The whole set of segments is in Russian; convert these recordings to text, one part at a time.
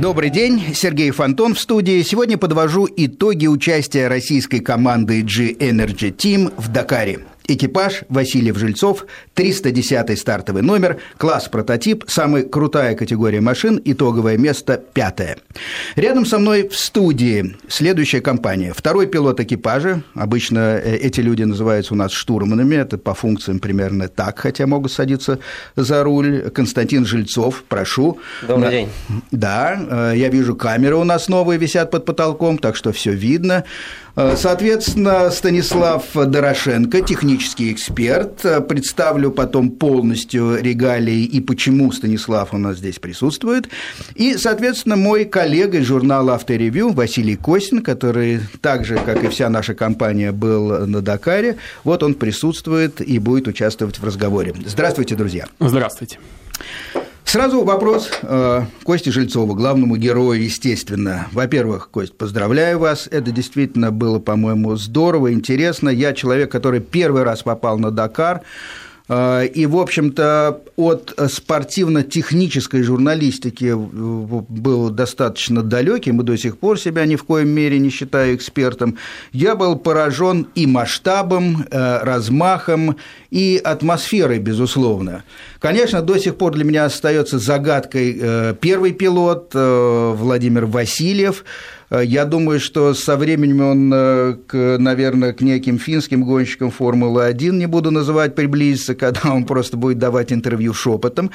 Добрый день, Сергей Фонтон в студии. Сегодня подвожу итоги участия российской команды G-Energy Team в Дакаре. Экипаж Васильев Жильцов, 310 стартовый номер, класс прототип, самая крутая категория машин, итоговое место пятое. Рядом со мной в студии следующая компания. Второй пилот экипажа, обычно э, эти люди называются у нас штурманами, это по функциям примерно так, хотя могут садиться за руль. Константин Жильцов, прошу. Добрый На... день. Да, э, я вижу, камеры у нас новые висят под потолком, так что все видно. Э, соответственно, Станислав Дорошенко, технический эксперт. Э, представлю потом полностью регалии и почему Станислав у нас здесь присутствует. И, соответственно, мой коллега из журнала «Авторевью» Василий Косин, который так же, как и вся наша компания, был на Дакаре. Вот он присутствует и будет участвовать в разговоре. Здравствуйте, друзья. Здравствуйте. Сразу вопрос э, Кости Жильцова, главному герою, естественно. Во-первых, Кость, поздравляю вас. Это действительно было, по-моему, здорово, интересно. Я человек, который первый раз попал на Дакар. Э, и, в общем-то, от спортивно-технической журналистики был достаточно далеким, и до сих пор себя ни в коем мере не считаю экспертом. Я был поражен и масштабом, э, размахом, и атмосферой, безусловно. Конечно, до сих пор для меня остается загадкой э, первый пилот Владимир Васильев, Э, я думаю, что со временем он, э, наверное, к неким финским гонщикам Формулы-1, не буду называть, приблизится, когда он просто будет давать интервью шепотом.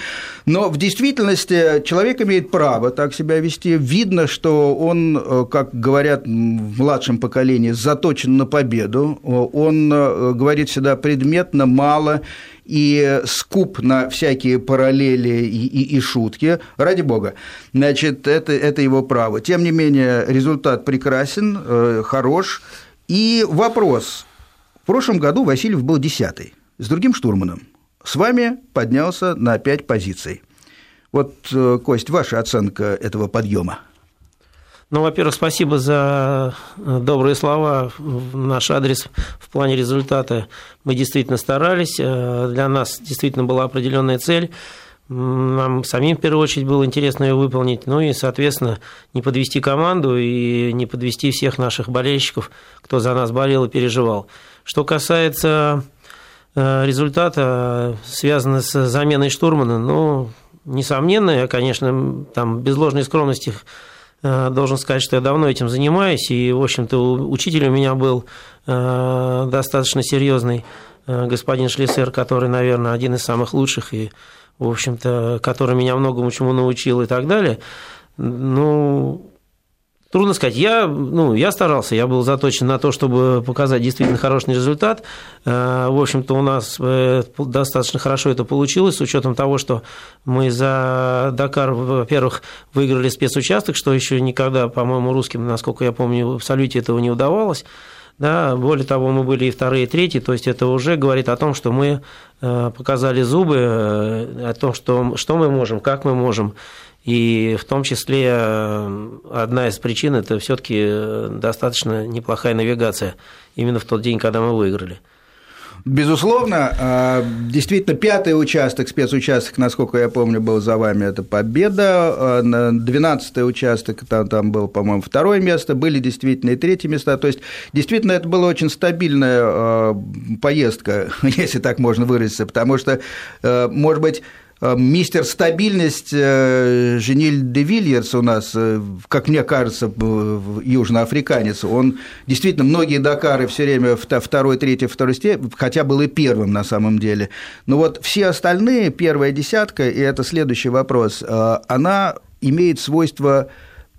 Но в действительности человек имеет право так себя вести. Видно, что он, э, как говорят в младшем поколении, заточен на победу. Он говорит всегда предметно, мало и скуп на всякие параллели и, и, и шутки, ради бога, значит, это, это его право. Тем не менее, результат прекрасен, э, хорош. И вопрос. В прошлом году Васильев был десятый с другим штурманом. С вами поднялся на пять позиций. Вот, э, Кость, ваша оценка этого подъема? Ну, во-первых, спасибо за э, добрые слова в наш адрес в плане результата. Мы действительно старались, э, для нас действительно была определенная цель. Нам самим, в первую очередь, было интересно ее выполнить, ну и, соответственно, не подвести команду и не подвести всех наших болельщиков, кто за нас болел и переживал. Что касается э, результата, связанного с заменой штурмана, ну, несомненно, я, конечно, там без ложной скромности должен сказать, что я давно этим занимаюсь, и, в общем-то, учитель у меня был э, достаточно серьезный э, господин Шлиссер, который, наверное, один из самых лучших, и, в общем-то, который меня многому чему научил и так далее. Ну, Трудно сказать. Я, ну, я старался, я был заточен на то, чтобы показать действительно хороший результат. Э, в общем-то, у нас э, достаточно хорошо это получилось, с учетом того, что мы за Дакар, во-первых, выиграли спецучасток, что еще никогда, по-моему, русским, насколько я помню, в абсолюте этого не удавалось. Да, более того, мы были и вторые, и третьи, то есть это уже говорит о том, что мы э, показали зубы, о том, что, что мы можем, как мы можем. И в том числе э, одна из причин – это все таки э, достаточно неплохая навигация именно в тот день, когда мы выиграли. Безусловно, э, действительно, пятый участок, спецучасток, насколько я помню, был за вами, это победа. Двенадцатый участок, там, там было, по-моему, второе место, были действительно и третьи места. То есть, действительно, это была очень стабильная поездка, если так можно выразиться, потому что, может быть, мистер стабильность э, Жениль де Вильерс у нас, э, как мне кажется, южноафриканец, он действительно многие Дакары все время второй, третий, второй степень, хотя был и первым на самом деле. Но вот все остальные, первая десятка, и это следующий вопрос, она имеет свойство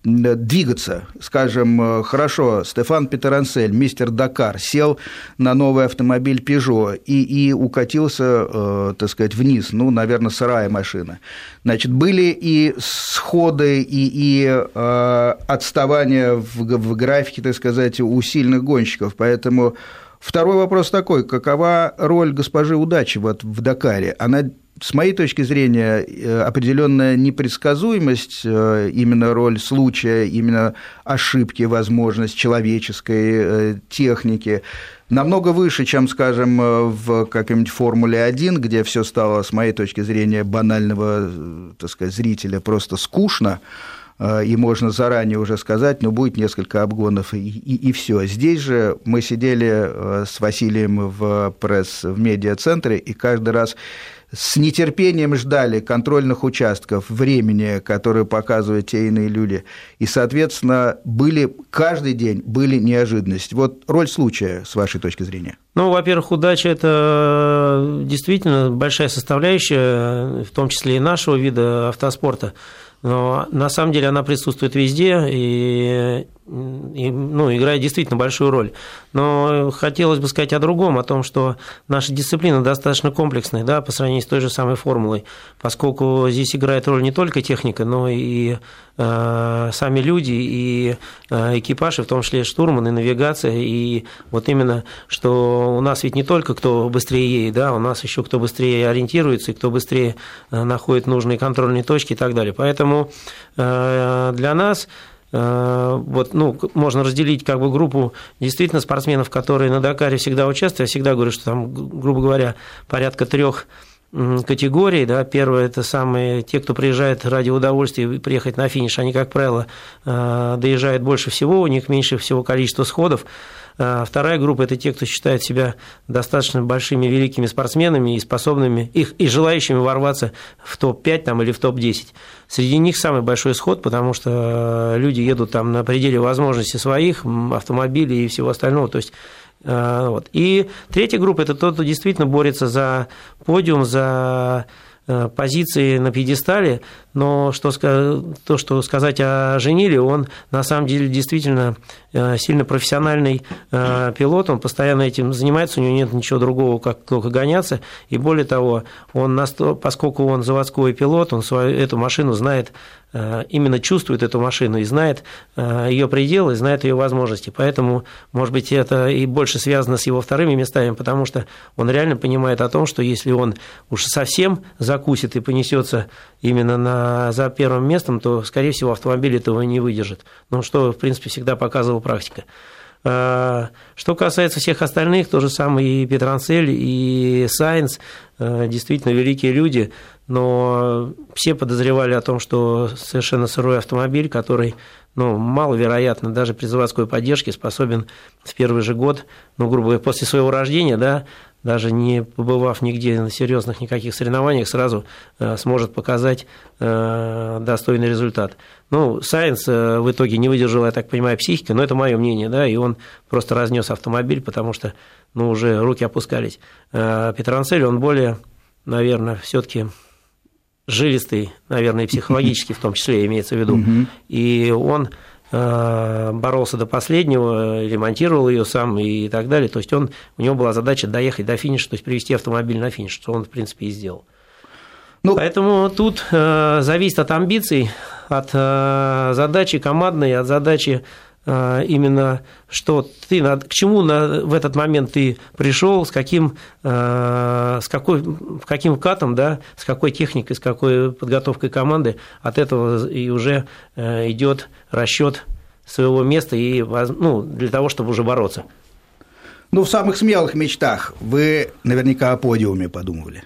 двигаться. Скажем, э, хорошо, Стефан Петерансель, мистер Дакар, сел на новый автомобиль Peugeot и, и укатился, э, так сказать, вниз, ну, наверное, сырая машина. Значит, были и сходы, и, и э, отставания в, в графике, так сказать, у сильных гонщиков, поэтому Второй вопрос такой, какова роль госпожи Удачи вот в Дакаре? Она с моей точки зрения, э, определенная непредсказуемость, э, именно роль случая, именно ошибки, возможность человеческой э, техники, намного выше, чем, скажем, в какой-нибудь Формуле 1, где все стало, с моей точки зрения, банального, так сказать, зрителя просто скучно, и можно заранее уже сказать, ну, будет несколько обгонов, и, и, и все. Здесь же мы сидели с Василием в пресс, в медиа-центре, и каждый раз с нетерпением ждали контрольных участков, времени, которые показывают те иные люди. И, соответственно, были каждый день были неожиданности. Вот роль случая, с вашей точки зрения. Ну, во-первых, удача – это действительно большая составляющая, в том числе и нашего вида автоспорта. Но на самом деле она присутствует везде и, и ну, играет действительно большую роль. Но хотелось бы сказать о другом, о том, что наша дисциплина достаточно комплексная да, по сравнению с той же самой формулой, поскольку здесь играет роль не только техника, но и сами люди, и э, экипаж, и в том числе штурман, и навигация, и вот именно, что у нас ведь не только кто быстрее едет, да, у нас еще кто быстрее ориентируется, и кто быстрее э, находит нужные контрольные точки и так далее. Поэтому э, для нас Э, вот, ну, можно разделить как бы группу действительно спортсменов, которые на Дакаре всегда участвуют. Я всегда говорю, что там, грубо говоря, порядка трех категорий. Да. Первое – это самые те, кто приезжает ради удовольствия приехать на финиш. Они, как правило, э, доезжают больше всего, у них меньше всего количество сходов. А вторая группа – это те, кто считает себя достаточно большими, великими спортсменами и способными, их, и желающими ворваться в топ-5 там, или в топ-10. Среди них самый большой сход, потому что люди едут там на пределе возможностей своих, автомобилей и всего остального. То есть э, вот. И третья группа – это тот, кто действительно борется за подиум, за Э, позиции на пьедестале, но что, то, что сказать о Жениле, он на самом деле действительно э, сильно профессиональный э, пилот, он постоянно этим занимается, у него нет ничего другого, как только гоняться, и более того, он, поскольку он заводской пилот, он свою, эту машину знает Э, именно чувствует эту машину и знает ее пределы, знает ее возможности. Поэтому, может быть, это и больше связано с его вторыми местами, потому что он реально понимает о том, что если он уж совсем закусит и понесется именно на, за первым местом, то, скорее всего, автомобиль этого не выдержит. Ну, что, в принципе, всегда показывала практика. Э, что касается всех остальных, то же самое и Петранцель, и Сайенс, действительно великие люди – но все подозревали о том, что совершенно сырой автомобиль, который ну, маловероятно, даже при заводской поддержке способен в первый же год, ну, грубо говоря, после своего рождения, да, даже не побывав нигде на серьезных никаких соревнованиях, сразу э, сможет показать э, достойный результат. Ну, Сайенс э, в итоге не выдержал, я так понимаю, психика, но это мое мнение, да, и он просто разнес автомобиль, потому что, ну, уже руки опускались. Э, Петранцель, он более, наверное, все-таки жилистый, наверное, психологически в том числе имеется в виду. И он э, боролся до последнего, ремонтировал ее сам и так далее. То есть он, у него была задача доехать до финиша, то есть привести автомобиль на финиш, что он, в принципе, и сделал. Ну, Поэтому тут э, зависит от амбиций, от э, задачи командной, от задачи именно что ты к чему в этот момент ты пришел, с каким, а, с какой, каким катом, да, с какой техникой, с какой подготовкой команды, от этого и уже э, идет расчет своего места и, ну, для того, чтобы уже бороться. Ну, в самых смелых мечтах вы наверняка о подиуме подумывали.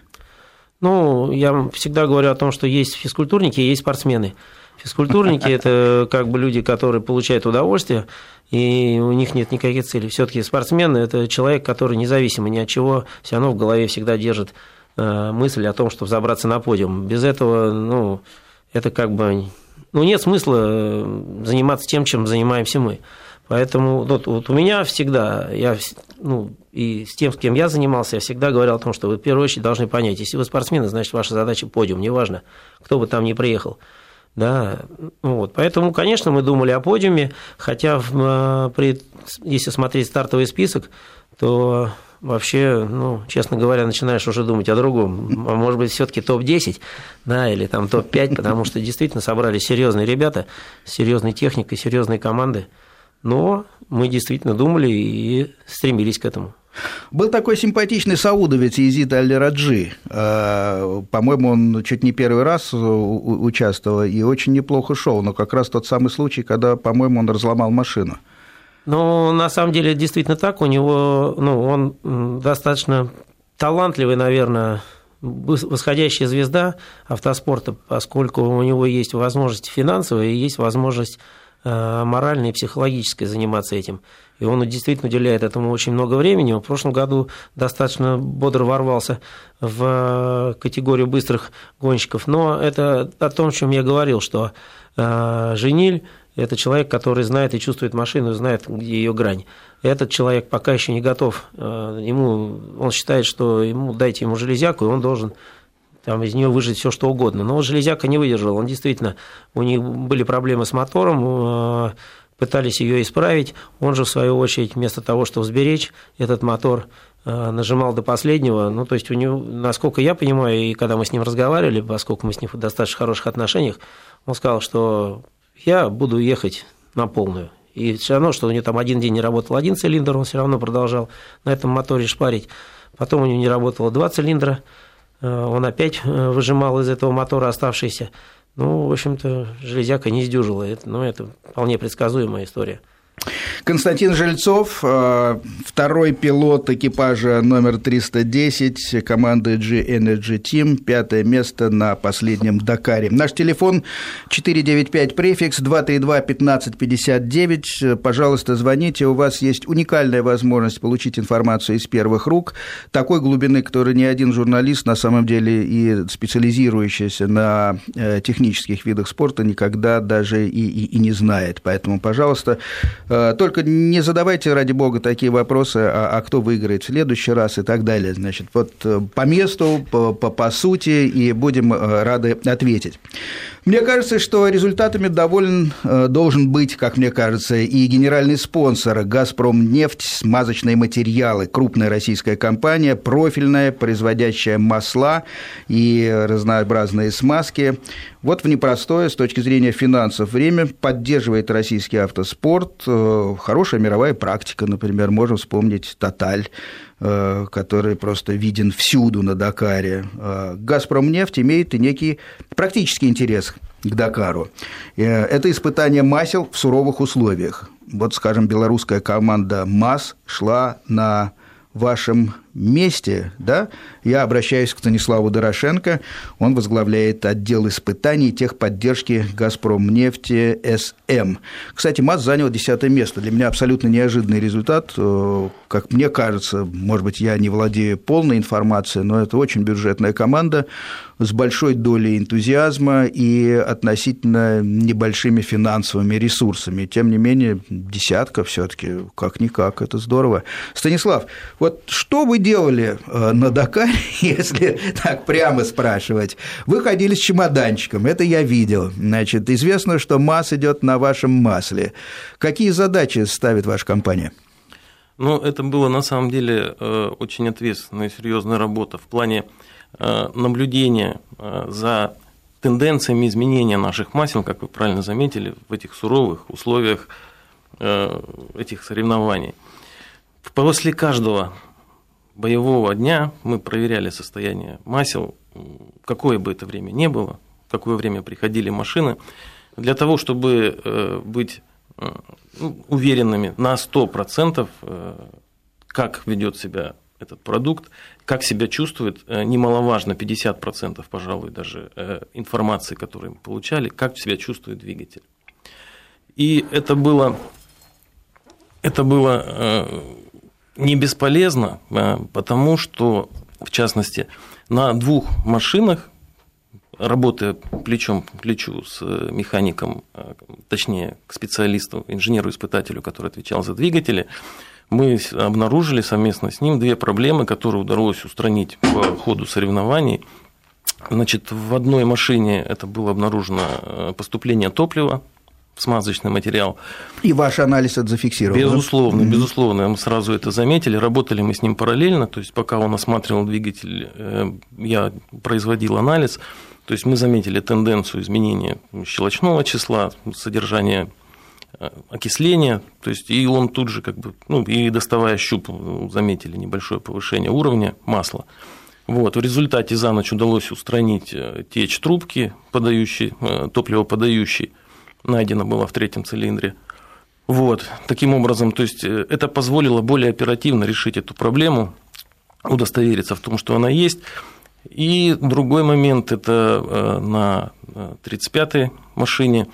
Ну, я всегда говорю о том, что есть физкультурники, есть спортсмены. Физкультурники – это как бы люди, которые получают удовольствие, и у них нет никаких целей. все таки спортсмен – это человек, который независимо ни от чего, все равно в голове всегда держит э, мысль о том, чтобы забраться на подиум. Без этого, ну, это как бы… Ну, нет смысла э, заниматься тем, чем занимаемся мы. Поэтому вот, вот у меня всегда, я, ну, и с тем, с кем я занимался, я всегда говорил о том, что вы в первую очередь должны понять, если вы спортсмены, значит, ваша задача подиум, неважно, кто бы там ни приехал. Да, вот. Поэтому, конечно, мы думали о подиуме, хотя в, э, при, если смотреть стартовый список, то вообще, ну, честно говоря, начинаешь уже думать о другом. А может быть, все-таки топ-10, да, или там топ-5, потому что действительно собрали серьезные ребята, серьезной техникой, серьезные команды. Но мы действительно думали и стремились к этому. Был такой симпатичный саудовец Езид Аль-Раджи. Э, по-моему, он чуть не первый раз участвовал и очень неплохо шел, но как раз тот самый случай, когда, по-моему, он разломал машину. Ну, на самом деле, действительно так. У него, ну, он достаточно талантливый, наверное, восходящая звезда автоспорта, поскольку у него есть возможность финансовая и есть возможность э, моральной и психологической заниматься этим. И он действительно уделяет этому очень много времени. В прошлом году достаточно бодро ворвался в категорию быстрых гонщиков. Но это о том, о чем я говорил, что э, Жениль – это человек, который знает и чувствует машину, знает, ее грань. Этот человек пока еще не готов. Э, ему, он считает, что ему дайте ему железяку, и он должен там из нее выжить все что угодно. Но железяка не выдержал. Он действительно, у них были проблемы с мотором, э, пытались ее исправить. Он же, в свою очередь, вместо того, чтобы сберечь этот мотор, э, нажимал до последнего. Ну, то есть у него, насколько я понимаю, и когда мы с ним разговаривали, поскольку мы с ним в достаточно хороших отношениях, он сказал, что я буду ехать на полную. И все равно, что у него там один день не работал один цилиндр, он все равно продолжал на этом моторе шпарить. Потом у него не работало два цилиндра, э, он опять э, выжимал из этого мотора оставшиеся. Ну, в общем-то, железяка не сдюжила. Это, ну, это вполне предсказуемая история. Константин Жильцов, э, второй пилот экипажа номер 310 команды G-Energy Team, пятое место на последнем Дакаре. Наш телефон 495 префикс 232-1559. Пожалуйста, звоните, у вас есть уникальная возможность получить информацию из первых рук, такой глубины, которую ни один журналист, на самом деле и специализирующийся на э, технических видах спорта, никогда даже и, и, и не знает. Поэтому, пожалуйста, Э, только не задавайте, ради бога, такие вопросы, а, а кто выиграет в следующий раз и так далее. Значит, вот э, по месту, по, по, по сути, и будем э, рады ответить. Мне кажется, что результатами доволен должен быть, как мне кажется, и генеральный спонсор «Газпром нефть», смазочные материалы, крупная российская компания, профильная, производящая масла и разнообразные смазки. Вот в непростое с точки зрения финансов время поддерживает российский автоспорт. Э, хорошая мировая практика, например, можем вспомнить «Тоталь», э, который просто виден всюду на Дакаре. Э, «Газпром» нефть имеет и некий практический интерес к Дакару. Это испытание масел в суровых условиях. Вот, скажем, белорусская команда МАС шла на вашем месте, да, я обращаюсь к Станиславу Дорошенко, он возглавляет отдел испытаний техподдержки «Газпромнефти СМ». Кстати, МАЗ занял десятое место. Для меня абсолютно неожиданный результат. Э, как мне кажется, может быть, я не владею полной информацией, но это очень бюджетная команда с большой долей энтузиазма и относительно небольшими финансовыми ресурсами. Тем не менее, десятка все таки как-никак, это здорово. Станислав, вот что вы делали э, на Дакаре, если так прямо спрашивать? Вы ходили с чемоданчиком, это я видел. Значит, известно, что масс идет на вашем масле. Какие задачи ставит ваша компания? Ну, это было на самом деле э, очень ответственная и серьезная работа в плане э, наблюдения за тенденциями изменения наших масел, как вы правильно заметили, в этих суровых условиях этих соревнований. После каждого боевого дня мы проверяли состояние масел, какое бы это время ни было, в какое время приходили машины, для того, чтобы э, быть э, ну, уверенными на 100%, э, как ведет себя этот продукт, как себя чувствует, немаловажно, 50%, пожалуй, даже информации, которую мы получали, как себя чувствует двигатель. И это было, это было не бесполезно, потому что, в частности, на двух машинах, работая плечом к плечу с механиком, точнее, к специалисту, инженеру-испытателю, который отвечал за двигатели, мы обнаружили совместно с ним две проблемы, которые удалось устранить по ходу соревнований. Значит, в одной машине это было обнаружено а, поступление топлива смазочный материал. И ваш анализ это зафиксировал? Безусловно, да? безусловно. Мы сразу это заметили. Работали мы с ним параллельно. То есть, пока он осматривал двигатель, э, я производил анализ. То есть, мы заметили тенденцию изменения щелочного числа, содержания э, окисления, то есть и он тут же как бы, ну и доставая щуп, заметили небольшое повышение уровня масла. Вот, в результате за ночь удалось устранить э, течь трубки, подающей, топливоподающей, найдено было в третьем цилиндре. Вот, таким образом, то есть э, это позволило более оперативно решить эту проблему, удостовериться в том, что она есть. И другой момент – это на 35-й машине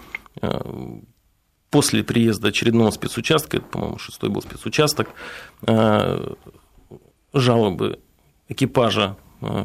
после приезда очередного спецучастка, это, по-моему, шестой был спецучасток, жалобы экипажа,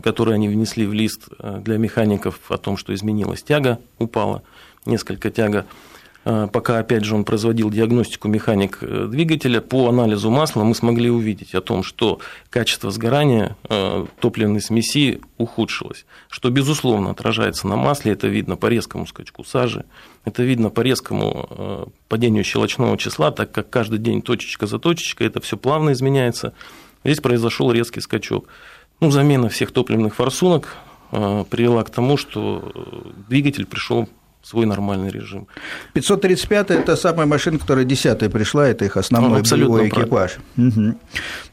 которые они внесли в лист для механиков о том, что изменилась тяга, упала несколько тяга, Э, пока, опять же, он производил диагностику механик э, двигателя, по анализу масла мы смогли увидеть о том, что качество сгорания э, топливной смеси ухудшилось, что, безусловно, отражается на масле, это видно по резкому скачку сажи, это видно по резкому падению щелочного числа, так как каждый день точечка за точечкой, это все плавно изменяется. Здесь произошел резкий скачок. Ну, замена всех топливных форсунок привела к тому, что двигатель пришел свой нормальный режим. 535 это самая машина, которая десятая пришла, это их основной ну, боевой экипаж. Угу.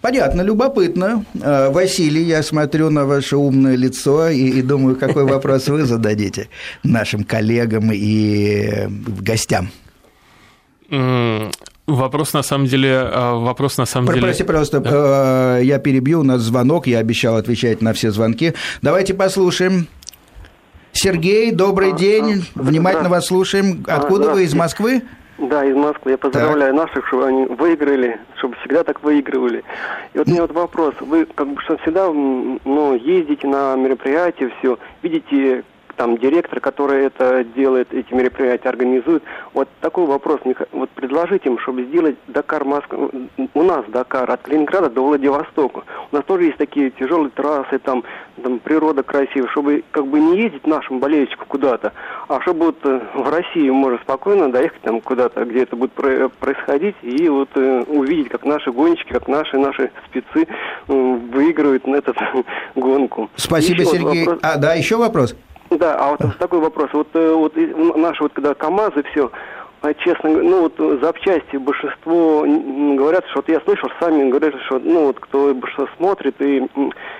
Понятно, любопытно. А, Василий, я смотрю на ваше умное лицо и, и думаю, какой вопрос вы зададите нашим коллегам и гостям. Вопрос на самом деле, а, вопрос на самом деле. Прости, пожалуйста, да. я перебью, у нас звонок, я обещал отвечать на все звонки. Давайте послушаем. Сергей, добрый день. Внимательно вас слушаем. Откуда вы? Из Москвы? Да, из Москвы. Я поздравляю так. наших, чтобы они выиграли, чтобы всегда так выигрывали. И вот у меня вот вопрос. Вы как бы что всегда ну, ездите на мероприятия, все, видите, там директор, который это делает, эти мероприятия организует. Вот такой вопрос, вот предложить им, чтобы сделать Дакар Москва, у нас Дакар от Калининграда до Владивостока. У нас тоже есть такие тяжелые трассы, там, там природа красивая, чтобы как бы не ездить нашим болельщикам куда-то, а чтобы вот э, в России можно спокойно доехать там куда-то, где это будет происходить, и вот э, увидеть, как наши гонщики, как наши наши спецы э, выигрывают на эту гонку. Спасибо, Сергей. Вот а, да, еще вопрос? Да, а вот такой вопрос. Вот, э, вот наши вот когда КАМАЗы все, а, честно, ну вот запчасти большинство говорят, что вот я слышал, сами говорят, что ну вот кто большинство смотрит и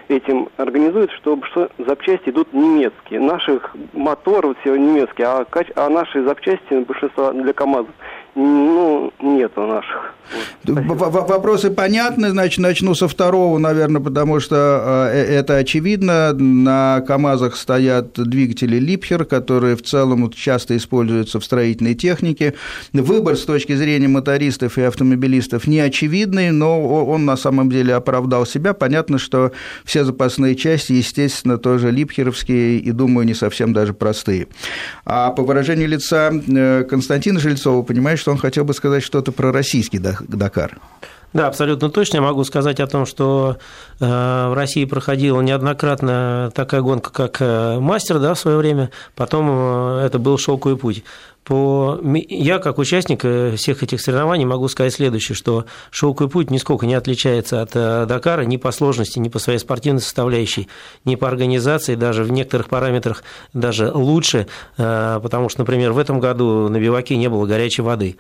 этим организует, что большинство запчасти идут немецкие. Наших моторов все немецкие, а, а наши запчасти большинство для КАМАЗов ну, нет у наших. Вот, Вопросы понятны, значит, начну со второго, наверное, потому что э, это очевидно. На КАМАЗах стоят двигатели Липхер, которые в целом часто используются в строительной технике. Выбор с точки зрения мотористов и автомобилистов не очевидный, но он на самом деле оправдал себя. Понятно, что все запасные части, естественно, тоже липхеровские и, думаю, не совсем даже простые. А по выражению лица э, Константина Жильцова, понимаешь, что он хотел бы сказать что-то про российский Дакар. Да, абсолютно точно. Я могу сказать о том, что э, в России проходила неоднократно такая гонка, как э, мастер да, в свое время, потом э, это был шелковый путь. По... Я, как участник всех этих соревнований, могу сказать следующее, что шелковый путь нисколько не отличается от Дакара ни по сложности, ни по своей спортивной составляющей, ни по организации, даже в некоторых параметрах даже лучше, потому что, например, в этом году на биваке не было горячей воды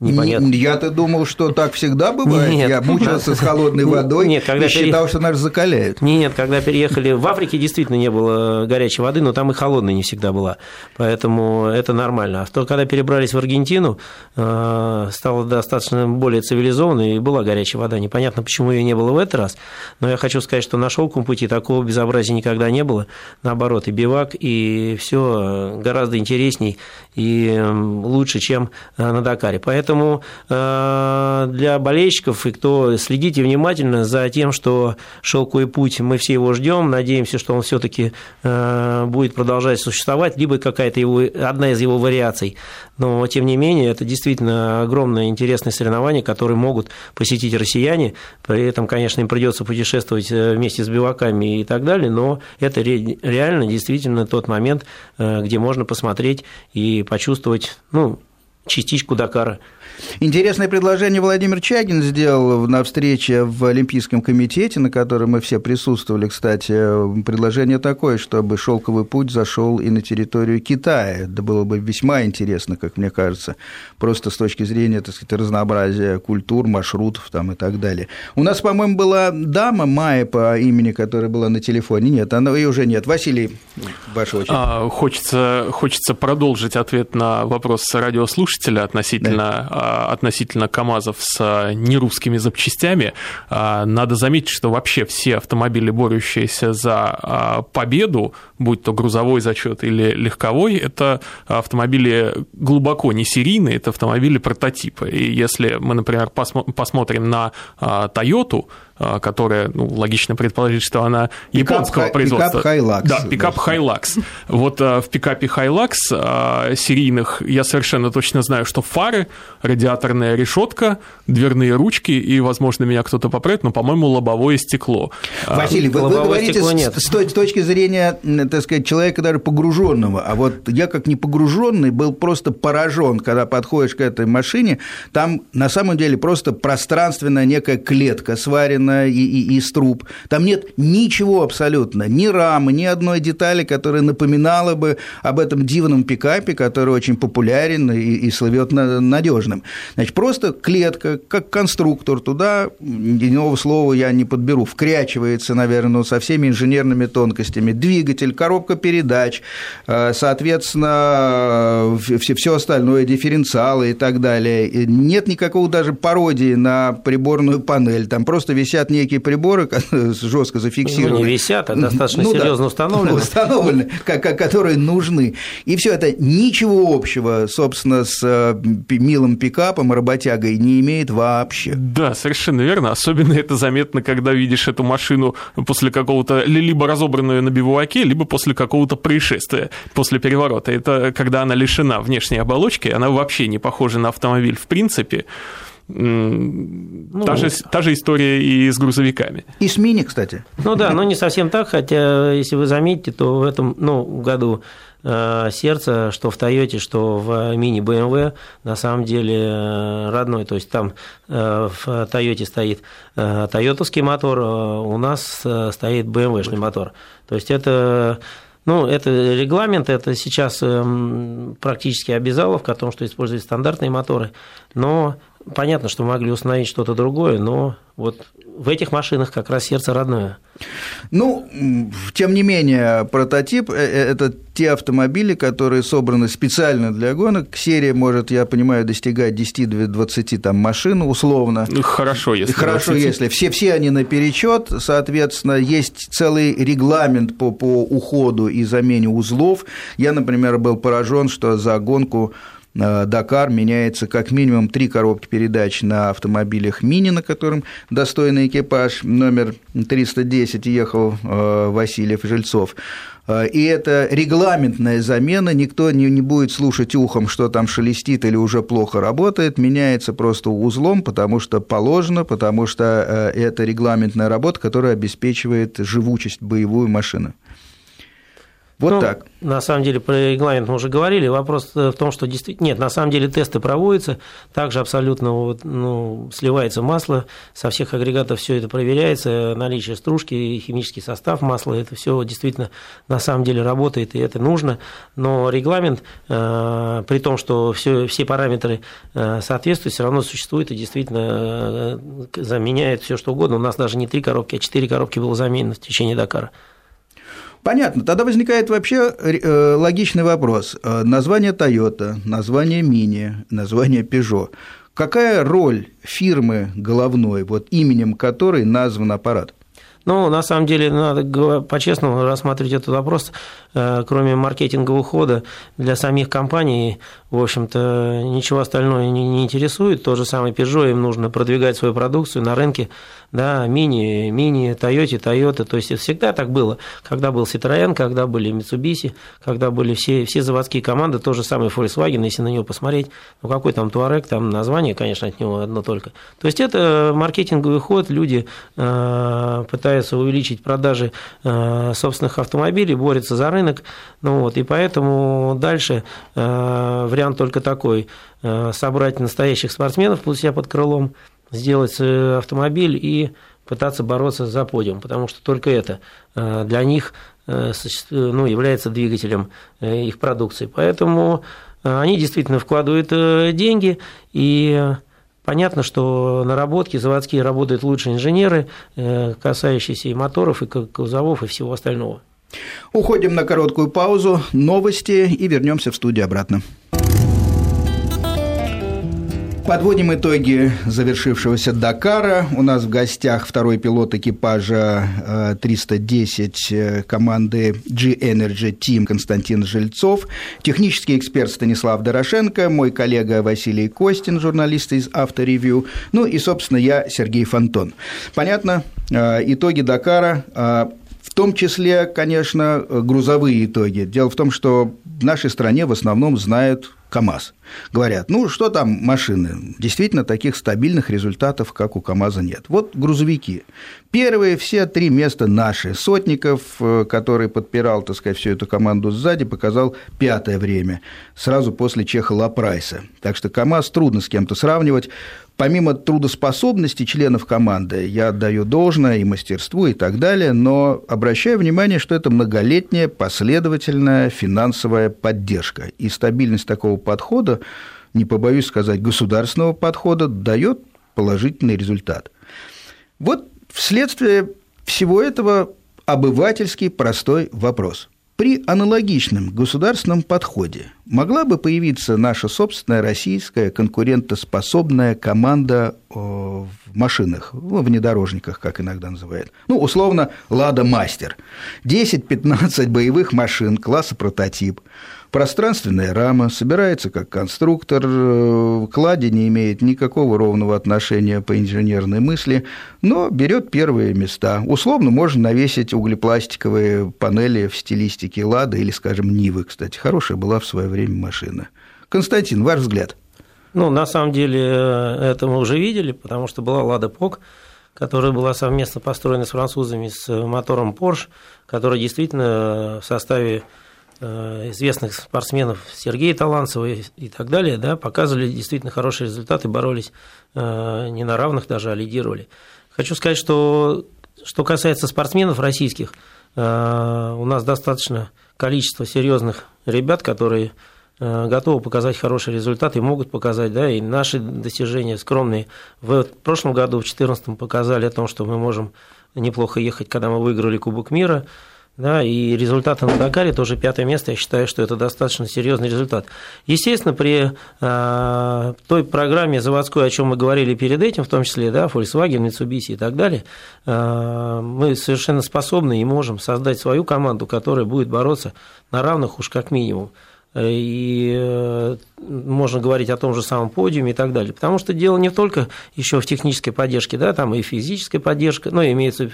непонятно. Я-то думал, что так всегда бывает. Нет. Я мучился с холодной водой нет, когда и считал, пере... что нас закаляют. Нет, когда переехали в Африке, действительно не было горячей воды, но там и холодной не всегда была. Поэтому это нормально. А то, когда перебрались в Аргентину, э, стало достаточно более цивилизованно, и была горячая вода. Непонятно, почему ее не было в этот раз. Но я хочу сказать, что на шелковом пути такого безобразия никогда не было. Наоборот, и бивак, и все гораздо интересней и лучше, чем э, на Дакаре. Поэтому Поэтому э, для болельщиков и кто следите внимательно за тем, что шелковый путь, мы все его ждем, надеемся, что он все-таки э, будет продолжать существовать, либо какая-то его, одна из его вариаций. Но, тем не менее, это действительно огромное интересное соревнование, которое могут посетить россияне. При этом, конечно, им придется путешествовать э, вместе с биваками и так далее, но это реально действительно тот момент, где можно посмотреть и почувствовать, ну, частичку Дакара. Интересное предложение Владимир Чагин сделал на встрече в Олимпийском комитете, на которой мы все присутствовали, кстати. Предложение такое, чтобы шелковый путь зашел и на территорию Китая. Это было бы весьма интересно, как мне кажется, просто с точки зрения, так сказать, разнообразия культур, маршрутов там и так далее. У нас, по-моему, была дама Майя по имени, которая была на телефоне. Нет, она и уже нет. Василий, ваша очередь. А, хочется, хочется продолжить ответ на вопрос радиослушателя слушателя относительно, да. А, относительно КАМАЗов с нерусскими запчастями. Надо заметить, что вообще все автомобили, борющиеся за победу, будь то грузовой зачет или легковой, это автомобили глубоко не серийные, это автомобили прототипа. И если мы, например, посмотрим на Toyota, а, которая, ну, логично предположить, что она пикап, японского хай, производства. Пикап Hilux. Да, пикап Hilux. Вот а, в пикапе Hilux а, серийных я совершенно точно знаю, что фары, радиаторная решетка, дверные ручки и, возможно, меня кто-то поправит, но, по-моему, лобовое стекло. Василий, вы, вы говорите нет. С, с точки зрения, так сказать, человека даже погруженного, а вот я как не погруженный был просто поражен, когда подходишь к этой машине, там на самом деле просто пространственная некая клетка сварена сделано и, и, из труб. Там нет ничего абсолютно, ни рамы, ни одной детали, которая напоминала бы об этом дивном пикапе, который очень популярен и, и слывет надежным. Значит, просто клетка, как конструктор, туда иного слова я не подберу, вкрячивается, наверное, со всеми инженерными тонкостями, двигатель, коробка передач, э, соответственно, все остальное, дифференциалы и так далее. Нет никакого даже пародии на приборную панель, там просто висят висят некие приборы, жестко зафиксированы. Ну, не висят, а достаточно ну, серьезно да, установлены. Установлены, которые нужны. И все это ничего общего, собственно, с э, милым пикапом, работягой не имеет вообще. Да, совершенно верно. Особенно это заметно, когда видишь эту машину после какого-то, либо разобранную на бивуаке, либо после какого-то происшествия, после переворота. Это когда она лишена внешней оболочки, она вообще не похожа на автомобиль в принципе. Ну, та, же, та же история и с грузовиками. И с мини, кстати. Ну да, но не совсем так, хотя, если вы заметите, то в этом ну, году э, сердце, что в Тойоте, что в мини BMW, на самом деле э, родной. То есть там э, в Тойоте стоит тойотовский мотор, у нас стоит BMW-шный мотор. То есть это ну, это регламент, это сейчас практически обязаловка о том, что используют стандартные моторы, но Понятно, что могли установить что-то другое, но вот в этих машинах как раз сердце родное. Ну, тем не менее, прототип – э, э, это те автомобили, которые собраны специально для гонок. Серия может, я понимаю, достигать 10-20 там, машин условно. Ну, хорошо, если Хорошо, 20. если. Все, все они наперечет, соответственно, есть целый регламент по, по уходу и замене узлов. Я, например, был поражен, что за гонку Дакар меняется как минимум три коробки передач на автомобилях Мини, на котором достойный экипаж номер 310 ехал э, Васильев Жильцов. Э, и это регламентная замена, никто не, не будет слушать ухом, что там шелестит или уже плохо работает, меняется просто узлом, потому что положено, потому что это регламентная работа, которая обеспечивает живучесть боевую машины. Вот ну, так. На самом деле, про регламент мы уже говорили. Вопрос в том, что действительно... Нет, на самом деле тесты проводятся. Также абсолютно вот, ну, сливается масло. Со всех агрегатов все это проверяется. Наличие стружки, химический состав масла. Это все действительно на самом деле работает, и это нужно. Но регламент, э, при том, что все, все параметры э, соответствуют, все равно существует и действительно э, заменяет все что угодно. У нас даже не три коробки, а четыре коробки было заменено в течение Дакара. Понятно. Тогда возникает вообще э, логичный вопрос. Э, название Toyota, название Mini, название Peugeot. Какая роль фирмы головной, вот именем которой назван аппарат? Ну, на самом деле, надо по-честному рассматривать этот вопрос, э, кроме маркетингового хода для самих компаний, в общем-то, ничего остального не, не интересует. То же самое Peugeot, им нужно продвигать свою продукцию на рынке, да, мини, мини, Toyota, Toyota, то есть всегда так было, когда был Citroёn, когда были Mitsubishi, когда были все, все заводские команды, то же самое Volkswagen, если на него посмотреть, ну какой там Touareg, там название, конечно, от него одно только. То есть это маркетинговый ход, люди э, пытаются увеличить продажи э, собственных автомобилей, борются за рынок, ну вот, и поэтому дальше э, вариант только такой, э, собрать настоящих спортсменов, пусть себя под крылом, сделать автомобиль и пытаться бороться за подиум, потому что только это для них ну, является двигателем их продукции. Поэтому они действительно вкладывают деньги, и понятно, что наработки заводские работают лучше инженеры, касающиеся и моторов, и кузовов, и всего остального. Уходим на короткую паузу, новости и вернемся в студию обратно. Подводим итоги завершившегося Дакара. У нас в гостях второй пилот экипажа 310 э, э, команды G-Energy Team Константин Жильцов, технический эксперт Станислав Дорошенко, мой коллега Василий Костин, журналист из Авторевью, ну и, собственно, я, Сергей Фонтон. Понятно, э, итоги Дакара в том числе, конечно, грузовые итоги. Дело в том, что в нашей стране в основном знают КАМАЗ. Говорят, ну что там машины? Действительно, таких стабильных результатов, как у КАМАЗа, нет. Вот грузовики. Первые все три места наши. Сотников, э, который подпирал, так сказать, всю эту команду сзади, показал пятое время, сразу после Чеха Лапрайса. Так что КАМАЗ трудно с кем-то сравнивать помимо трудоспособности членов команды, я отдаю должное и мастерству и так далее, но обращаю внимание, что это многолетняя последовательная финансовая поддержка. И стабильность такого подхода, не побоюсь сказать, государственного подхода, дает положительный результат. Вот вследствие всего этого обывательский простой вопрос – при аналогичном государственном подходе могла бы появиться наша собственная российская конкурентоспособная команда э, в машинах, в внедорожниках, как иногда называют. Ну, условно, «Лада Мастер». 10-15 боевых машин класса прототип – Пространственная рама собирается как конструктор, э, к ладе не имеет никакого ровного отношения по инженерной мысли, но берет первые места. Условно можно навесить углепластиковые панели в стилистике лада или, скажем, Нивы, кстати. Хорошая была в свое время машина. Константин, ваш взгляд? Ну, на самом деле, э, это мы уже видели, потому что была Лада Пок, которая была совместно построена с французами с мотором Porsche, который действительно в составе Э, известных спортсменов Сергея Таланцева и так далее, да, показывали действительно хорошие результаты, боролись э, не на равных даже, а лидировали. Хочу сказать, что что касается спортсменов российских, э, у нас достаточно количество серьезных ребят, которые готовы показать хорошие результаты и могут показать, да, и наши достижения скромные. В прошлом году, в 2014 показали о том, что мы можем неплохо ехать, когда мы выиграли Кубок мира, да, и результаты на Дакаре тоже пятое место, я считаю, что это достаточно серьезный результат. Естественно, при э, той программе заводской, о чем мы говорили перед этим, в том числе, да, Volkswagen, Mitsubishi и так далее, э, мы совершенно способны и можем создать свою команду, которая будет бороться на равных уж как минимум и э, можно говорить о том же самом подиуме и так далее. Потому что дело не только еще в технической поддержке, да, там и физическая поддержка, но имеется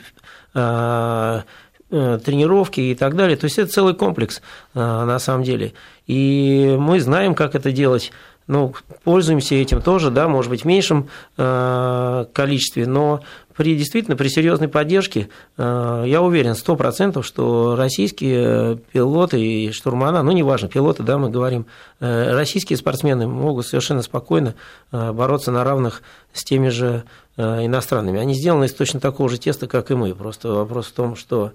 Э, тренировки и так далее. То есть это целый комплекс э, на самом деле. И мы знаем, как это делать. Ну, пользуемся этим тоже, да, может быть, в меньшем э, количестве, но при действительно при серьезной поддержке я уверен сто процентов, что российские пилоты и штурмана, ну неважно, пилоты, да, мы говорим, российские спортсмены могут совершенно спокойно бороться на равных с теми же иностранными. Они сделаны из точно такого же теста, как и мы. Просто вопрос в том, что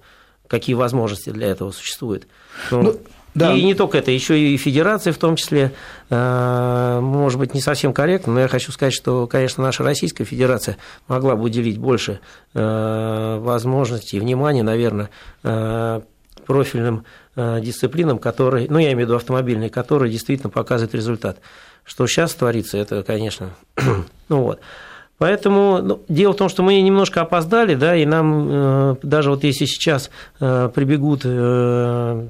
какие возможности для этого существуют. Ну, ну, да. И не только это, еще и федерация в том числе, э, может быть, не совсем корректно, но я хочу сказать, что, конечно, наша Российская Федерация могла бы уделить больше э, возможностей и внимания, наверное, э, профильным дисциплинам, которые, ну, я имею в виду автомобильные, которые действительно показывают результат. Что сейчас творится, это, конечно, ну вот. Поэтому ну, дело в том, что мы немножко опоздали, да, и нам э, даже вот если сейчас э, прибегут э,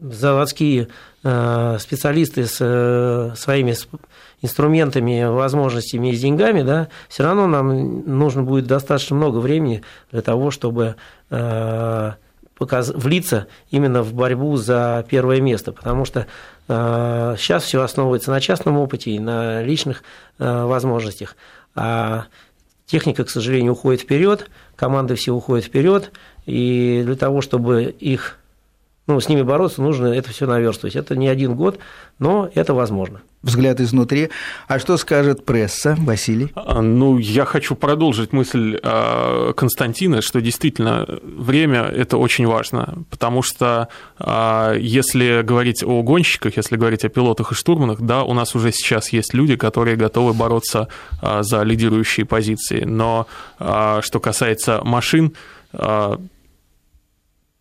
заводские э, специалисты с э, своими инструментами, возможностями и с деньгами, да, все равно нам нужно будет достаточно много времени для того, чтобы э, показ... влиться именно в борьбу за первое место, потому что сейчас все основывается на частном опыте и на личных возможностях. А техника, к сожалению, уходит вперед, команды все уходят вперед, и для того, чтобы их ну, с ними бороться, нужно это все наверстывать. Это не один год, но это возможно. Взгляд изнутри. А что скажет пресса, Василий? А, ну, я хочу продолжить мысль а, Константина, что действительно время – это очень важно, потому что а, если говорить о гонщиках, если говорить о пилотах и штурманах, да, у нас уже сейчас есть люди, которые готовы бороться за лидирующие позиции, но что касается машин,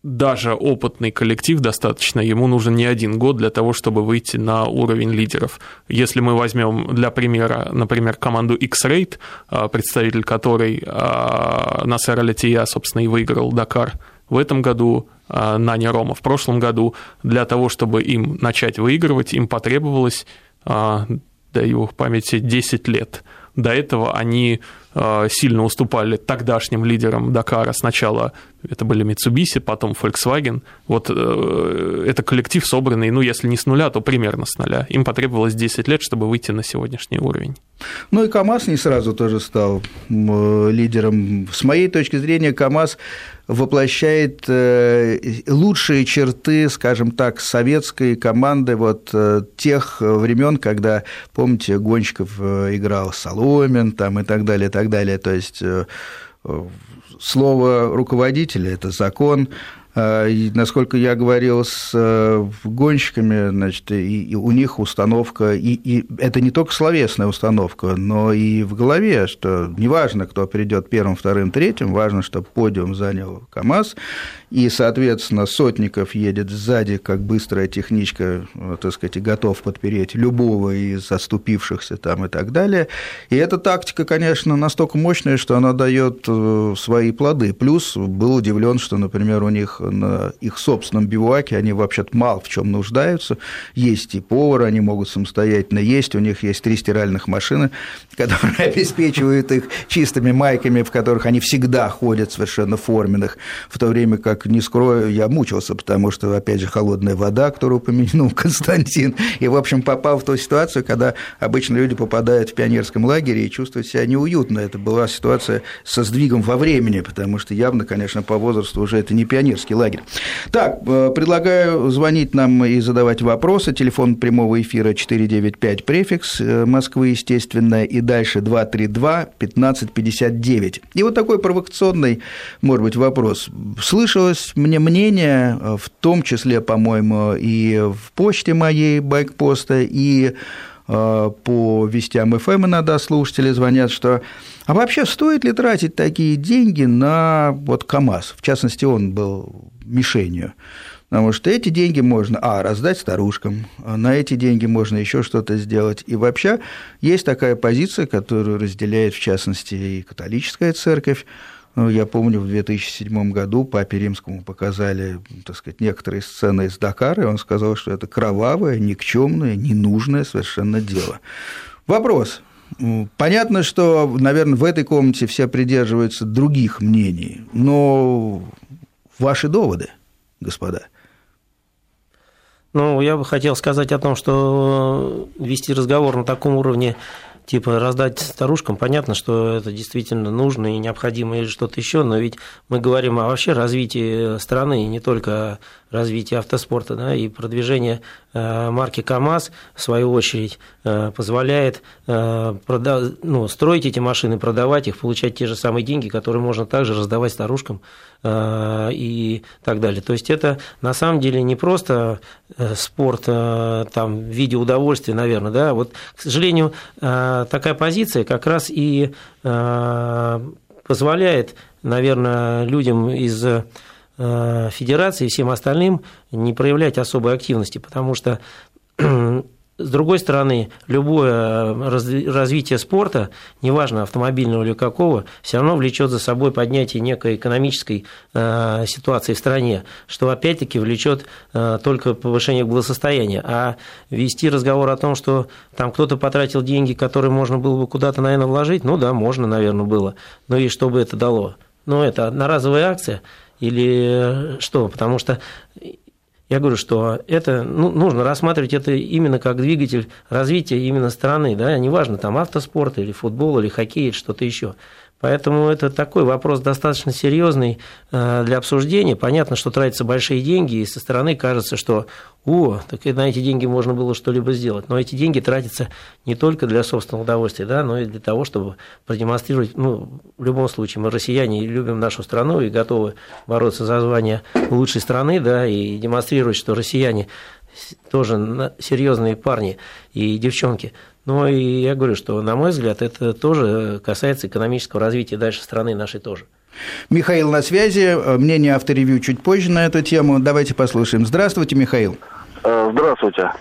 даже опытный коллектив достаточно, ему нужен не один год для того, чтобы выйти на уровень лидеров. Если мы возьмем для примера, например, команду X-Rate, а, представитель которой а, Насер Алятия, собственно, и выиграл Дакар в этом году, а, Наня Рома в прошлом году, для того, чтобы им начать выигрывать, им потребовалось, даю в памяти, 10 лет. До этого они сильно уступали тогдашним лидерам Дакара. Сначала это были Mitsubishi, потом Volkswagen. Вот э, это коллектив собранный, ну, если не с нуля, то примерно с нуля. Им потребовалось 10 лет, чтобы выйти на сегодняшний уровень. Ну и КАМАЗ не сразу тоже стал лидером. С моей точки зрения, КАМАЗ воплощает э, лучшие черты, скажем так, советской команды вот тех времен, когда, помните, Гонщиков играл Соломин там, и так далее, так так далее. То есть э, слово руководителя – это закон, и, насколько я говорил с э, гонщиками, значит, и, и у них установка, и, и это не только словесная установка, но и в голове, что неважно, кто придет первым, вторым, третьим, важно, чтобы подиум занял КАМАЗ, и, соответственно, Сотников едет сзади, как быстрая техничка, так сказать, готов подпереть любого из отступившихся там и так далее. И эта тактика, конечно, настолько мощная, что она дает э, свои плоды. Плюс был удивлен, что, например, у них на их собственном бивуаке, они вообще-то мало в чем нуждаются. Есть и повар, они могут самостоятельно есть, у них есть три стиральных машины, которые обеспечивают их чистыми майками, в которых они всегда ходят совершенно форменных, в то время как, не скрою, я мучился, потому что, опять же, холодная вода, которую упомянул Константин, и, в общем, попал в ту ситуацию, когда обычно люди попадают в пионерском лагере и чувствуют себя неуютно. Это была ситуация со сдвигом во времени, потому что явно, конечно, по возрасту уже это не пионерский лагерь. Так, э, предлагаю звонить нам и задавать вопросы. Телефон прямого эфира 495 префикс э, Москвы, естественно, и дальше 232 1559. И вот такой провокационный, может быть, вопрос. Слышалось мне мнение, э, в том числе, по-моему, и в почте моей байкпоста, и по вестям ФМ иногда слушатели звонят, что а вообще стоит ли тратить такие деньги на вот КАМАЗ? В частности, он был мишенью. Потому что эти деньги можно, а, раздать старушкам, а на эти деньги можно еще что-то сделать. И вообще есть такая позиция, которую разделяет, в частности, и католическая церковь. Ну, я помню, в 2007 году папе римскому показали, так сказать, некоторые сцены из Дакара, и он сказал, что это кровавое, никчемное, ненужное совершенно дело. Вопрос, Понятно, что, наверное, в этой комнате все придерживаются других мнений, но ваши доводы, господа. Ну, я бы хотел сказать о том, что вести разговор на таком уровне типа раздать старушкам, понятно, что это действительно нужно и необходимо или что-то еще, но ведь мы говорим о вообще развитии страны, и не только развитии автоспорта, да, и продвижение э, марки КАМАЗ, в свою очередь, э, позволяет э, прода- ну, строить эти машины, продавать их, получать те же самые деньги, которые можно также раздавать старушкам и так далее. То есть это на самом деле не просто спорт там, в виде удовольствия, наверное, да, вот, к сожалению, такая позиция как раз и позволяет, наверное, людям из федерации и всем остальным не проявлять особой активности, потому что с другой стороны, любое развитие спорта, неважно автомобильного или какого, все равно влечет за собой поднятие некой экономической э, ситуации в стране, что опять-таки влечет э, только повышение благосостояния. А вести разговор о том, что там кто-то потратил деньги, которые можно было бы куда-то, наверное, вложить, ну да, можно, наверное, было. Но и что бы это дало? Ну, это одноразовая акция – или что? Потому что я говорю, что это ну, нужно рассматривать это именно как двигатель развития именно страны, да, неважно, там автоспорт или футбол или хоккей или что-то еще. Поэтому это такой вопрос достаточно серьезный э, для обсуждения. Понятно, что тратятся большие деньги, и со стороны кажется, что о, так и на эти деньги можно было что-либо сделать. Но эти деньги тратятся не только для собственного удовольствия, да, но и для того, чтобы продемонстрировать, ну, в любом случае, мы россияне любим нашу страну и готовы бороться за звание лучшей страны, да, и демонстрировать, что россияне тоже серьезные парни и девчонки. Но и я говорю, что, на мой взгляд, это тоже касается экономического развития дальше страны нашей тоже. Михаил на связи. Мнение авторевью чуть позже на эту тему. Давайте послушаем. Здравствуйте, Михаил. Э, здравствуйте.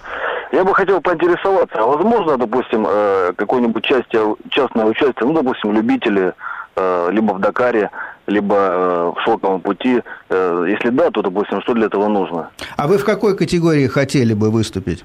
Я бы хотел поинтересоваться, а возможно, допустим, э, какое-нибудь частное, частное участие, ну, допустим, любители, э, либо в Дакаре, либо в шелковом пути? Если да, то, допустим, что для этого нужно? А вы в какой категории хотели бы выступить?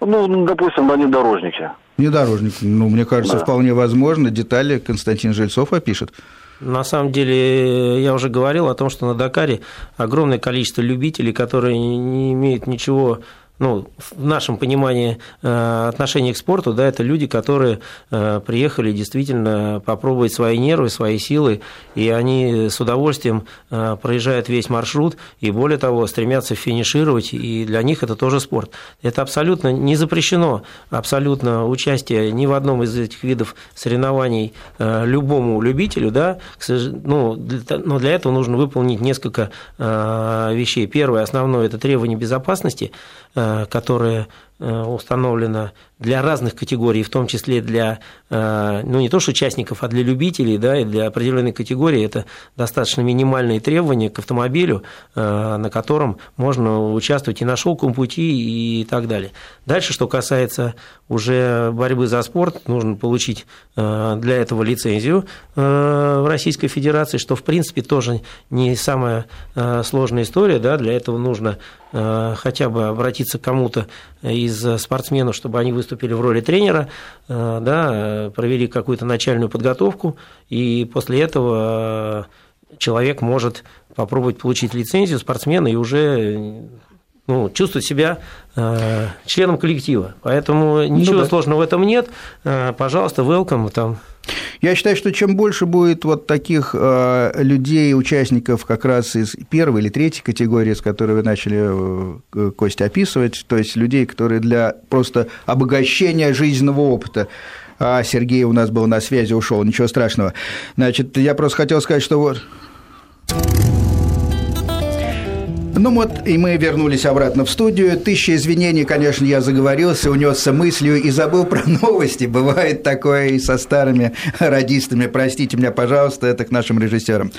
Ну, допустим, на внедорожнике. Внедорожник, ну, мне кажется, да. вполне возможно. Детали Константин Жильцов опишет. На самом деле, я уже говорил о том, что на Дакаре огромное количество любителей, которые не имеют ничего ну, в нашем понимании э, отношения к спорту, да, это люди, которые э, приехали действительно попробовать свои нервы, свои силы, и они с удовольствием э, проезжают весь маршрут, и более того, стремятся финишировать, и для них это тоже спорт. Это абсолютно не запрещено, абсолютно участие ни в одном из этих видов соревнований любому любителю, да, ну, но для этого нужно выполнить несколько вещей. Первое, основное, это требование безопасности, которые Э, установлено для разных категорий, в том числе для, э, ну, не то что участников, а для любителей, да, и для определенной категории это достаточно минимальные требования к автомобилю, э, на котором можно участвовать и на шелковом пути и так далее. Дальше, что касается уже борьбы за спорт, нужно получить для этого лицензию в Российской Федерации, что, в принципе, тоже не самая сложная история, да, для этого нужно хотя бы обратиться к кому-то из спортсменов, чтобы они выступили в роли тренера, э, да, провели какую-то начальную подготовку, и после этого э, человек может попробовать получить лицензию спортсмена и уже ну, чувствовать себя э, членом коллектива. Поэтому ничего ну, да. сложного в этом нет. Э, пожалуйста, welcome там. Я считаю, что чем больше будет вот таких э, людей, участников как раз из первой или третьей категории, с которой вы начали, э, Костя, описывать, то есть людей, которые для просто обогащения жизненного опыта а Сергей у нас был на связи, ушел, ничего страшного. Значит, я просто хотел сказать, что вот ну вот, и мы вернулись обратно в студию. Тысяча извинений, конечно, я заговорился, унесся мыслью и забыл про новости. Бывает такое и со старыми радистами. Простите меня, пожалуйста, это к нашим режиссерам.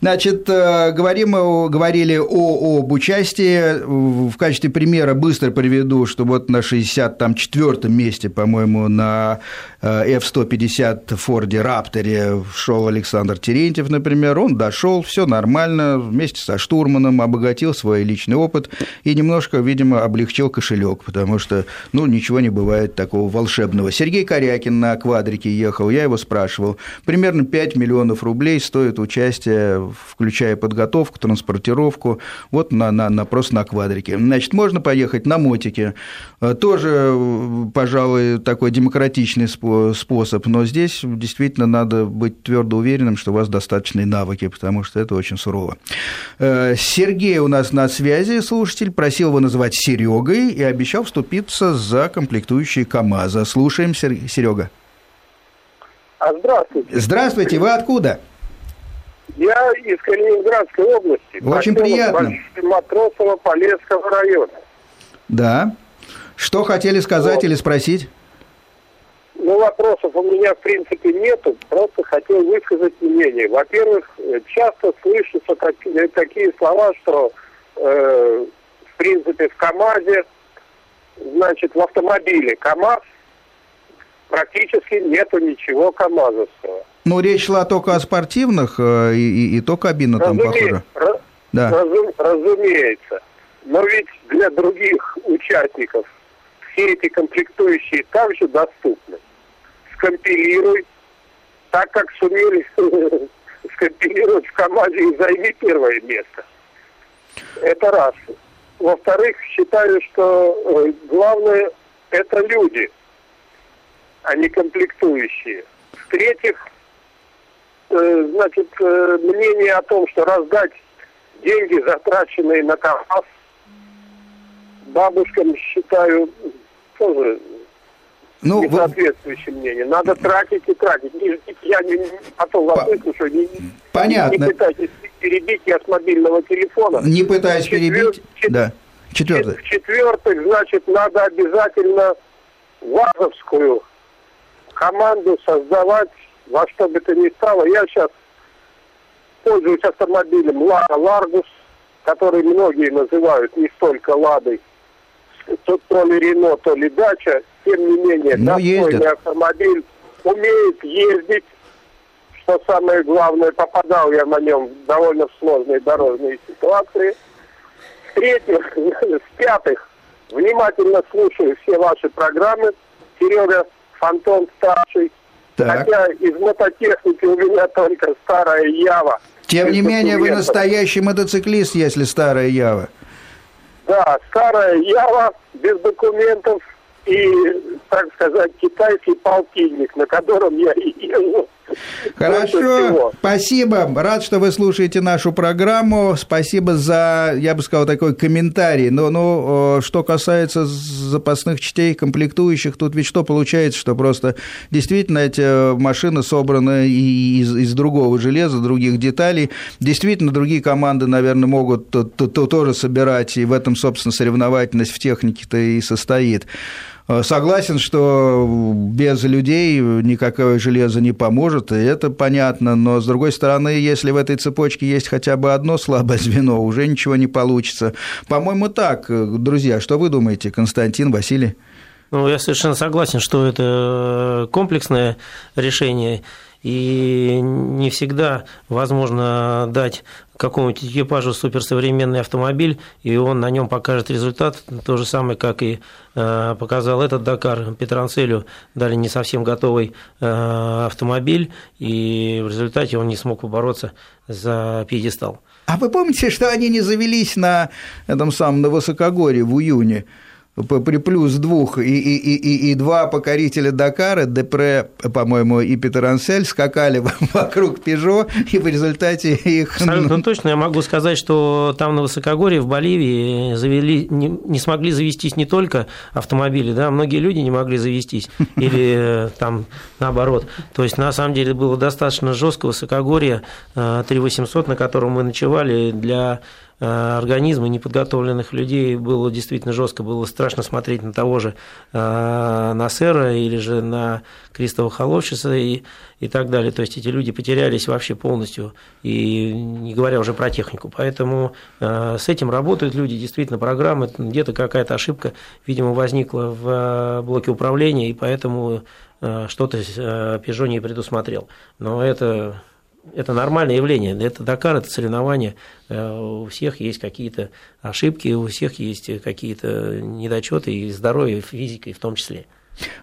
Значит, э, говорим, говорили о, об участии. В качестве примера быстро приведу, что вот на 64-м месте, по-моему, на э, F-150 Форде Рапторе шел Александр Терентьев, например. Он дошел, все нормально, вместе со штурманом обогатился свой личный опыт и немножко, видимо, облегчил кошелек, потому что, ну, ничего не бывает такого волшебного. Сергей Корякин на квадрике ехал, я его спрашивал. Примерно 5 миллионов рублей стоит участие, включая подготовку, транспортировку, вот на, на, на просто на квадрике. Значит, можно поехать на мотике, э, тоже, пожалуй, такой демократичный способ, но здесь действительно надо быть твердо уверенным, что у вас достаточные навыки, потому что это очень сурово. Э, Сергей у нас на связи слушатель, просил его называть Серегой и обещал вступиться за комплектующие КАМАЗа. Слушаем, Серега. А здравствуйте. Здравствуйте, вы откуда? Я из Калининградской области. Очень приятно. Матросово Полесского района. Да. Что хотели сказать вот. или спросить? Ну, вопросов у меня, в принципе, нету. Просто хотел высказать мнение. Во-первых, часто слышатся такие, такие слова, что э, в принципе, в КАМАЗе, значит, в автомобиле КАМАЗ практически нету ничего КАМАЗовского. Ну, речь шла только о спортивных, э, и, и, и то кабина там похожа. Раз... Да. Разум... Разумеется. Но ведь для других участников все эти комплектующие также доступны. Скомпилируй, так как сумели скомпилировать в КАМАЗе и займи первое место. Это раз. Во-вторых, считаю, что э, главное это люди, а не комплектующие. В-третьих, э, значит, э, мнение о том, что раздать деньги, затраченные на КАМАЗ, бабушкам, считаю, тоже ну, не соответствующее вы... мнение. Надо тратить и тратить. Я не, потом вас выслушаю. Не, Понятно. Не пытайтесь перебить я с мобильного телефона. Не пытаюсь Четвер... перебить. Чет... Да. Четвертый. В-четвертых, значит, надо обязательно ВАЗовскую команду создавать во что бы то ни стало. Я сейчас пользуюсь автомобилем Лада Ларгус, который многие называют не столько Ладой, то, то ли Рено, то ли Дача. Тем не менее, Но достойный автомобиль умеет ездить, что самое главное, попадал я на нем в довольно сложные дорожные ситуации. В-третьих, в-пятых, внимательно слушаю все ваши программы. Серега Фантон старший. Так. Хотя из мототехники у меня только старая Ява. Тем не менее, вы настоящий мотоциклист, если старая Ява. Да, старая Ява без документов и, так сказать, китайский полтинник, на котором я и. Больше Хорошо, спасибо. Рад, что вы слушаете нашу программу. Спасибо за, я бы сказал, такой комментарий. Но, ну, э, что касается запасных частей, комплектующих, тут ведь что получается, что просто действительно эти машины собраны и из, из другого железа, других деталей. Действительно, другие команды, наверное, могут то- то- то тоже собирать, и в этом, собственно, соревновательность в технике-то и состоит. Э, Согласен, что без людей никакое железо не поможет, и это понятно, но, с другой стороны, если в этой цепочке есть хотя бы одно слабое звено, уже ничего не получится. По-моему, так. Друзья, что вы думаете, Константин, Василий? Ну, я совершенно согласен, что это комплексное решение, и не всегда возможно дать какому-нибудь экипажу суперсовременный автомобиль, и он на нем покажет результат, то же самое, как и э, показал этот Дакар. Петранцелю дали не совсем готовый э, автомобиль, и в результате он не смог побороться за пьедестал. А вы помните, что они не завелись на этом самом на высокогорье в июне? При плюс двух и, и, и, и, и два покорителя Дакара, Депре, по-моему, и Питер Ансель скакали вокруг Пежо, и в результате их... Абсолютно точно. Я могу сказать, что там на Высокогорье, в Боливии, завели, не, не смогли завестись не только автомобили, да, многие люди не могли завестись, или э, там наоборот. То есть, на самом деле, было достаточно жестко высокогорье, э, 3800, на котором мы ночевали, для э, организма неподготовленных людей было действительно жестко, было страшно смотреть на того же э, Насера или же на Кристова Холовчица и, и так далее. То есть эти люди потерялись вообще полностью, и не говоря уже про технику. Поэтому э, с этим работают люди, действительно, программы, где-то какая-то ошибка, видимо, возникла в блоке управления, и поэтому что-то Peugeot не предусмотрел. Но это это нормальное явление. Это Дакар, это соревнование. Э, У всех есть какие-то ошибки, у всех есть какие-то недочеты и здоровье, и физика, и в том числе.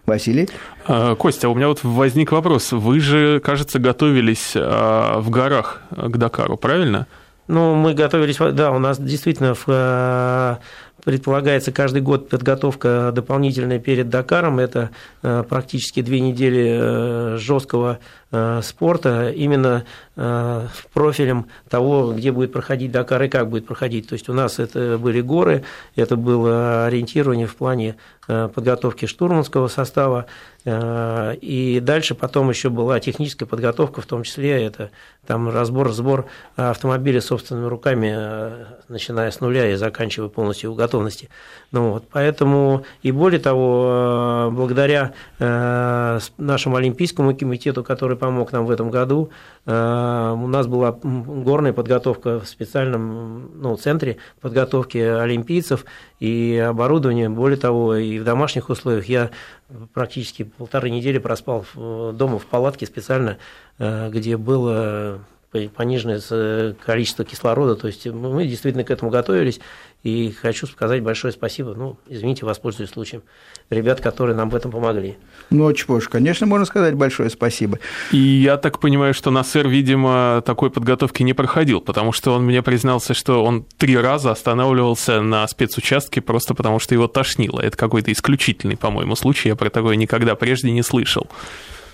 Василий? А, Костя, у меня вот возник вопрос. Вы же, кажется, готовились а, в горах к Дакару, правильно? Ну, мы готовились, да, у нас действительно в, э, предполагается каждый год подготовка дополнительная перед Дакаром. Это э, практически две недели э, жесткого э, спорта именно э, профилем того, где будет проходить Дакар и как будет проходить. То есть у нас это были горы, это было ориентирование в плане э, подготовки штурманского состава, э, и дальше потом еще была техническая подготовка, в том числе это там разбор, сбор автомобиля собственными руками, э, начиная с нуля и заканчивая полностью его готовности. Ну, вот, поэтому и более того, э, благодаря э, нашему Олимпийскому комитету, который помог нам в этом году, э, у нас была горная подготовка в специальном ну, центре подготовки олимпийцев и оборудование. Более того, и в домашних условиях я практически полторы недели проспал дома в палатке специально, э, где было по- пониженное количество кислорода. То есть мы действительно к этому готовились. И хочу сказать большое спасибо. Ну, извините, воспользуюсь случаем. Ребят, которые нам в этом помогли. Ну, ж, конечно, можно сказать большое спасибо. И я так понимаю, что Насер, видимо, такой подготовки не проходил, потому что он мне признался, что он три раза останавливался на спецучастке просто потому, что его тошнило. Это какой-то исключительный, по-моему, случай. Я про такое никогда прежде не слышал.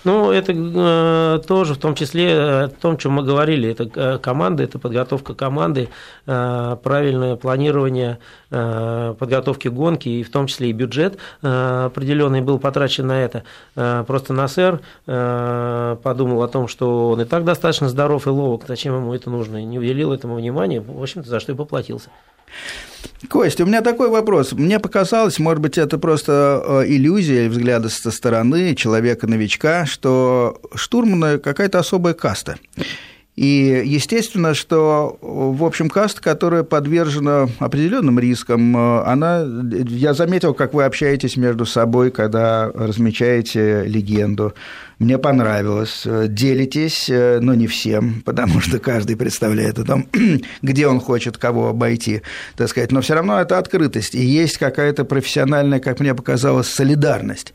Ну, это э, тоже в том числе э, о том, чем мы говорили. Это э, команда, это подготовка команды, э, правильное планирование э, подготовки гонки, и в том числе и бюджет э, определенный был потрачен на это. Э, просто Насер э, подумал о том, что он и так достаточно здоров и ловок, зачем ему это нужно, и не уделил этому внимания, в общем-то, за что и поплатился. Костя, у меня такой вопрос. Мне показалось, может быть, это просто э, иллюзия взгляда со стороны человека-новичка, что штурманы какая-то особая каста. И естественно, что, в общем, каста, которая подвержена определенным рискам, она, я заметил, как вы общаетесь между собой, когда размечаете легенду. Мне понравилось. Делитесь, но не всем, потому что каждый представляет о том, где он хочет кого обойти, так сказать. Но все равно это открытость. И есть какая-то профессиональная, как мне показалось, солидарность.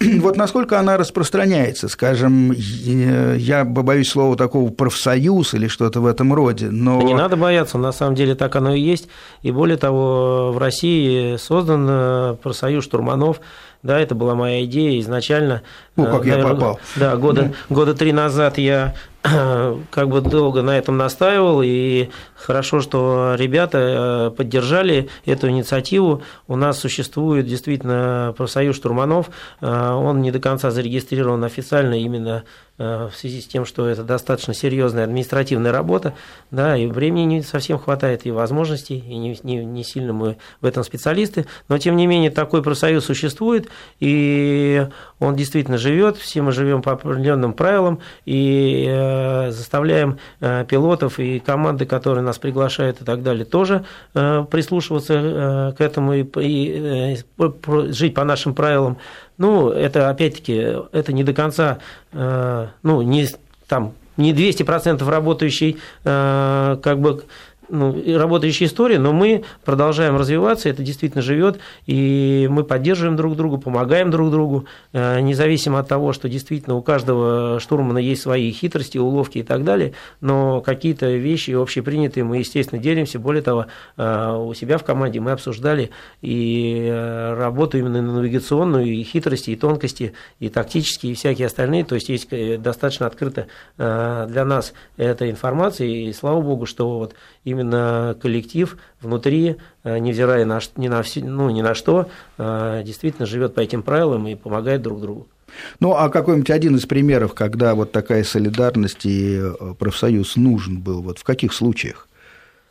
Вот насколько она распространяется, скажем, я боюсь слова такого профсоюз или что-то в этом роде, но... Не надо бояться, на самом деле так оно и есть. И более того, в России создан э, профсоюз штурманов, да, это была моя идея изначально. Ну, как наверное, я попал. Да, года, года три назад я как бы долго на этом настаивал, и хорошо, что ребята э, поддержали эту инициативу. У нас существует действительно профсоюз штурманов, э, он не до конца зарегистрирован официально именно э, в связи с тем, что это достаточно серьезная административная работа, да, и времени не совсем хватает, и возможностей, и не, не, не сильно мы в этом специалисты, но тем не менее такой профсоюз существует, и он действительно живет, все мы живем по определенным правилам, и Э, заставляем э, пилотов и команды, которые нас приглашают и так далее, тоже э, прислушиваться к этому и, и жить по нашим правилам. Ну, это опять-таки, это не до конца, ну, не там не 200% работающий как бы ну, работающая история, но мы продолжаем развиваться, это действительно живет, и мы поддерживаем друг друга, помогаем друг другу, э, независимо от того, что действительно у каждого штурмана есть свои хитрости, уловки и так далее, но какие-то вещи общепринятые мы, естественно, делимся. Более того, э, у себя в команде мы обсуждали и э, работу именно навигационную, и хитрости, и тонкости, и тактические, и всякие остальные, то есть есть достаточно открыто для нас эта информация, и слава богу, что вот именно коллектив внутри, э, невзирая на, ни, на, ну, ни на что, э, действительно живет по этим правилам и помогает друг другу. Ну, а какой-нибудь один из примеров, когда вот такая солидарность и э, профсоюз нужен был, вот в каких случаях?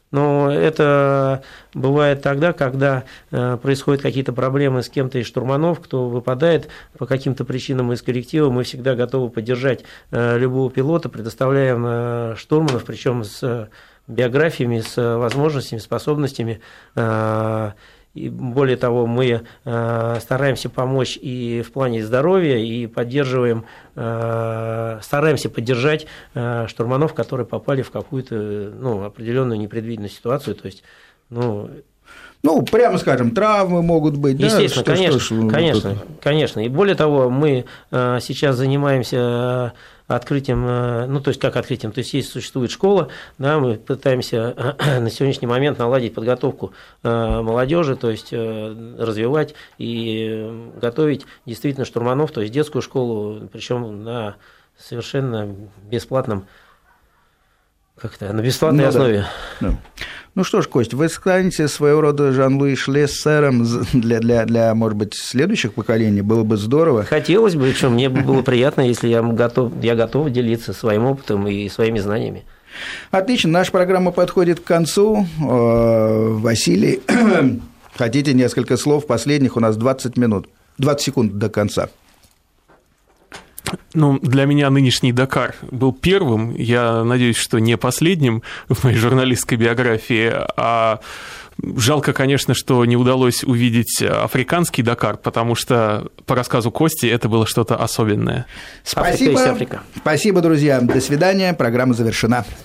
Но это бывает тогда, когда происходят какие-то проблемы с кем-то из штурманов, кто выпадает по каким-то причинам из коллектива, мы всегда готовы поддержать любого пилота, предоставляем штурманов, причем с биографиями, с возможностями, способностями. Э, и более того, мы э, стараемся помочь и в плане здоровья, и поддерживаем, э, стараемся поддержать штурманов, которые попали в какую-то ну, определенную непредвиденную ситуацию. То есть, ну, ну, прямо скажем, травмы могут быть. Естественно, да? конечно, что, что, конечно, вот конечно. И более того, мы сейчас занимаемся открытием, э, ну, то есть как открытием, то есть есть существует школа, да, мы пытаемся на сегодняшний момент наладить подготовку э, молодежи, то есть э, развивать и готовить действительно штурманов, то есть детскую школу, причем на совершенно бесплатном как-то на бесплатной ну, основе. Да. Ну что ж, Кость, вы станете своего рода Жан-Луи Шлессером для, для, для, может быть, следующих поколений? Было бы здорово. Хотелось бы, причем мне было приятно, если я готов, я готов делиться своим опытом и своими знаниями. Отлично, наша программа подходит к концу. Э, Василий, хотите несколько слов? Последних у нас 20 минут, 20 секунд до конца. Ну, для меня нынешний Дакар был первым, я надеюсь, что не последним в моей журналистской биографии, а Жалко, конечно, что не удалось увидеть африканский Дакар, потому что по рассказу Кости это было что-то особенное. Спасибо. Спасибо, друзья. До свидания. Программа завершена.